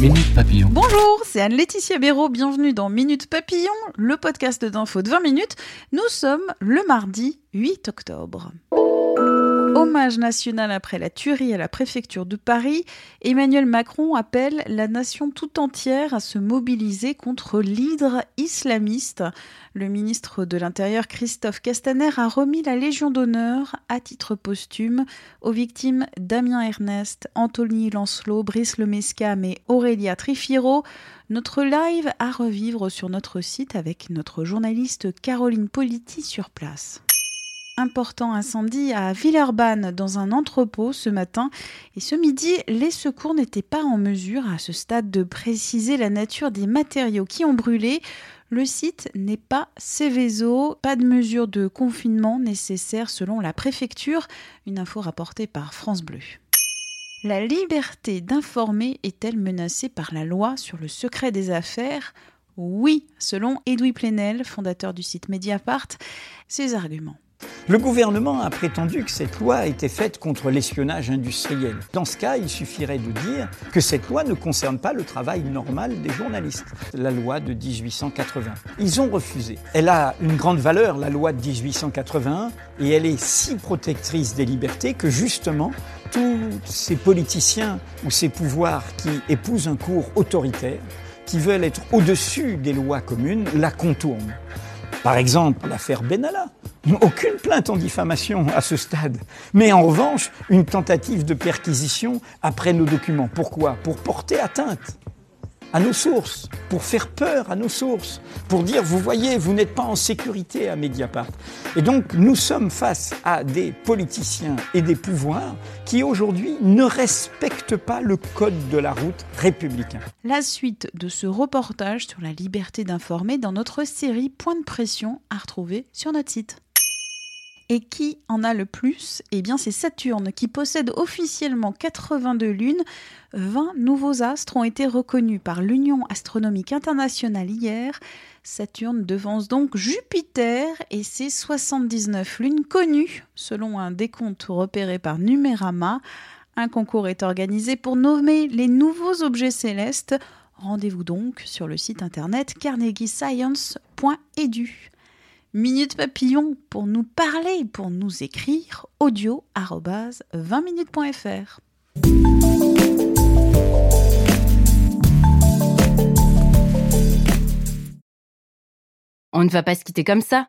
Minute Papillon. Bonjour, c'est Anne-Laetitia Béraud. Bienvenue dans Minute Papillon, le podcast d'info de 20 minutes. Nous sommes le mardi 8 octobre. Hommage national après la tuerie à la préfecture de Paris, Emmanuel Macron appelle la nation tout entière à se mobiliser contre l'hydre islamiste. Le ministre de l'Intérieur Christophe Castaner a remis la Légion d'honneur à titre posthume aux victimes Damien Ernest, Anthony Lancelot, Brice Lemescam et Aurélia Trifiro. Notre live à revivre sur notre site avec notre journaliste Caroline Politi sur place important incendie à Villeurbanne dans un entrepôt ce matin. Et ce midi, les secours n'étaient pas en mesure à ce stade de préciser la nature des matériaux qui ont brûlé. Le site n'est pas Céveso, pas de mesure de confinement nécessaire selon la préfecture, une info rapportée par France Bleu. La liberté d'informer est-elle menacée par la loi sur le secret des affaires? Oui, selon Edoui Plenel, fondateur du site Mediapart, ses arguments. Le gouvernement a prétendu que cette loi était faite contre l'espionnage industriel. Dans ce cas, il suffirait de dire que cette loi ne concerne pas le travail normal des journalistes, la loi de 1880. Ils ont refusé. Elle a une grande valeur, la loi de 1881, et elle est si protectrice des libertés que justement, tous ces politiciens ou ces pouvoirs qui épousent un cours autoritaire, qui veulent être au-dessus des lois communes, la contournent. Par exemple, l'affaire Benalla. Aucune plainte en diffamation à ce stade. Mais en revanche, une tentative de perquisition après nos documents. Pourquoi? Pour porter atteinte à nos sources, pour faire peur à nos sources, pour dire, vous voyez, vous n'êtes pas en sécurité à Mediapart. Et donc, nous sommes face à des politiciens et des pouvoirs qui, aujourd'hui, ne respectent pas le code de la route républicain. La suite de ce reportage sur la liberté d'informer dans notre série Point de pression à retrouver sur notre site. Et qui en a le plus Eh bien, c'est Saturne qui possède officiellement 82 lunes. 20 nouveaux astres ont été reconnus par l'Union astronomique internationale hier. Saturne devance donc Jupiter et ses 79 lunes connues, selon un décompte repéré par Numérama. Un concours est organisé pour nommer les nouveaux objets célestes. Rendez-vous donc sur le site internet carnegiescience.edu. Minute Papillon pour nous parler, pour nous écrire audio 20minutes.fr. On ne va pas se quitter comme ça.